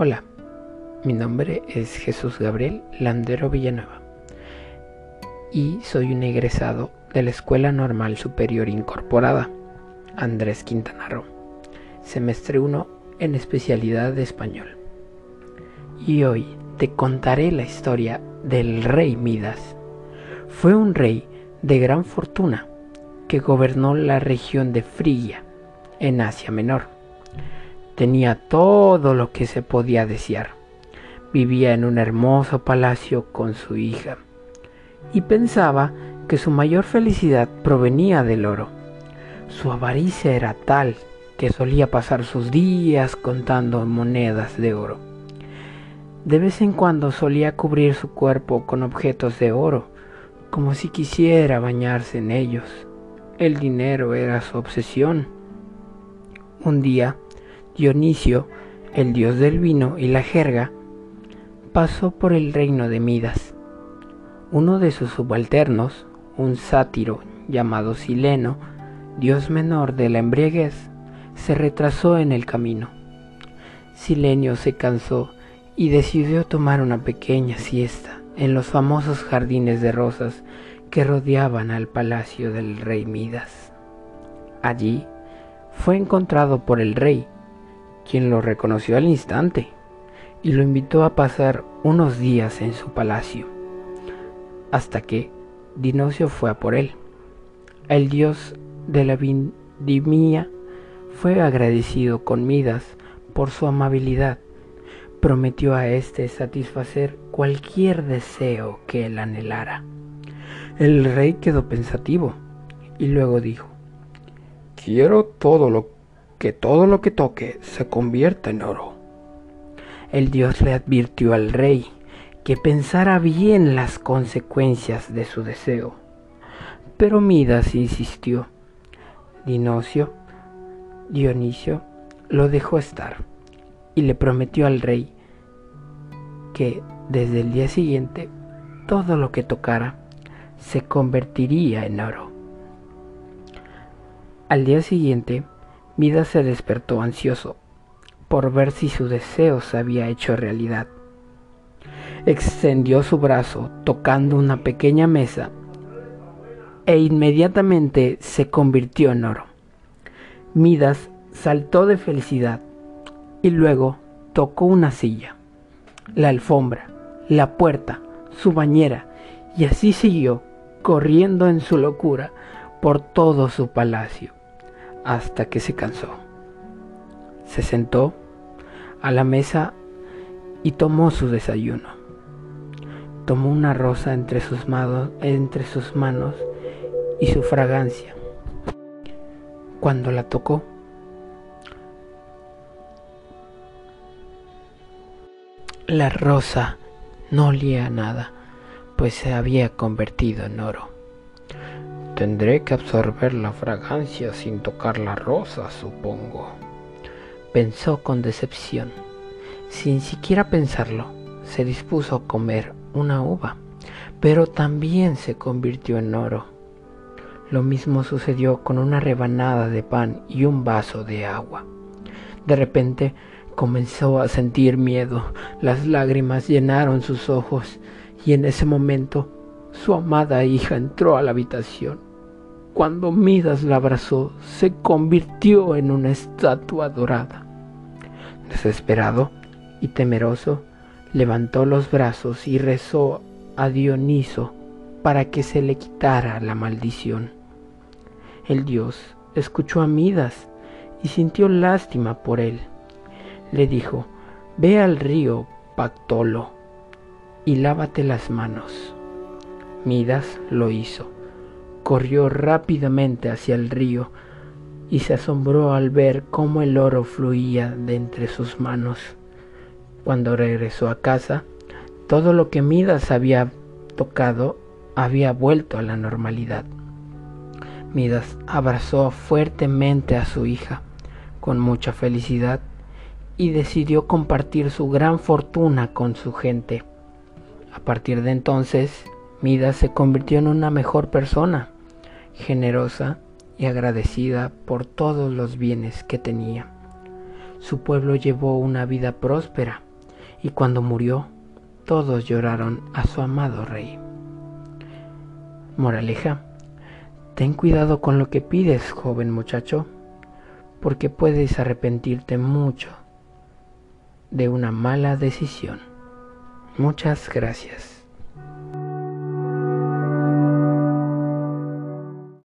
Hola, mi nombre es Jesús Gabriel Landero Villanueva y soy un egresado de la Escuela Normal Superior Incorporada, Andrés Quintana Roo, semestre 1 en especialidad de español. Y hoy te contaré la historia del rey Midas. Fue un rey de gran fortuna que gobernó la región de Frigia, en Asia Menor. Tenía todo lo que se podía desear. Vivía en un hermoso palacio con su hija y pensaba que su mayor felicidad provenía del oro. Su avaricia era tal que solía pasar sus días contando monedas de oro. De vez en cuando solía cubrir su cuerpo con objetos de oro, como si quisiera bañarse en ellos. El dinero era su obsesión. Un día, Dionisio, el dios del vino y la jerga, pasó por el reino de Midas. Uno de sus subalternos, un sátiro llamado Sileno, dios menor de la embriaguez, se retrasó en el camino. Silenio se cansó y decidió tomar una pequeña siesta en los famosos jardines de rosas que rodeaban al palacio del rey Midas. Allí fue encontrado por el rey, quien lo reconoció al instante y lo invitó a pasar unos días en su palacio, hasta que Dinosio fue a por él. El dios de la vendimia fue agradecido con Midas por su amabilidad. Prometió a éste satisfacer cualquier deseo que él anhelara. El rey quedó pensativo y luego dijo, Quiero todo lo que todo lo que toque se convierta en oro. El dios le advirtió al rey que pensara bien las consecuencias de su deseo. Pero Midas insistió. Dinocio, Dionisio, lo dejó estar y le prometió al rey que desde el día siguiente todo lo que tocara se convertiría en oro. Al día siguiente, Midas se despertó ansioso por ver si su deseo se había hecho realidad. Extendió su brazo tocando una pequeña mesa e inmediatamente se convirtió en oro. Midas saltó de felicidad y luego tocó una silla, la alfombra, la puerta, su bañera y así siguió corriendo en su locura por todo su palacio, hasta que se cansó. Se sentó a la mesa y tomó su desayuno. Tomó una rosa entre sus, manos, y su fragancia. Cuando la tocó, la rosa no olía a nada pues se había convertido en oro. Tendré que absorber la fragancia sin tocar la rosa, supongo. Pensó con decepción. Sin siquiera pensarlo, se dispuso a comer una uva, pero también se convirtió en oro. Lo mismo sucedió con una rebanada de pan y un vaso de agua. De repente comenzó a sentir miedo, las lágrimas llenaron sus ojos y en ese momento su amada hija entró a la habitación. Cuando Midas la abrazó, se convirtió en una estatua dorada. Desesperado y temeroso, levantó los brazos y rezó a Dioniso para que se le quitara la maldición. El dios escuchó a Midas y sintió lástima por él. Le dijo, Ve al río Pactolo y lávate las manos. Midas lo hizo. Corrió rápidamente hacia el río y se asombró al ver cómo el oro fluía de entre sus manos. Cuando regresó a casa, todo lo que Midas había tocado había vuelto a la normalidad. Midas abrazó fuertemente a su hija con mucha felicidad y decidió compartir su gran fortuna con su gente. A partir de entonces, Midas se convirtió en una mejor persona, generosa y agradecida por todos los bienes que tenía. Su pueblo llevó una vida próspera y cuando murió, todos lloraron a su amado rey. Moraleja, ten cuidado con lo que pides, joven muchacho, porque puedes arrepentirte mucho de una mala decisión. Muchas gracias.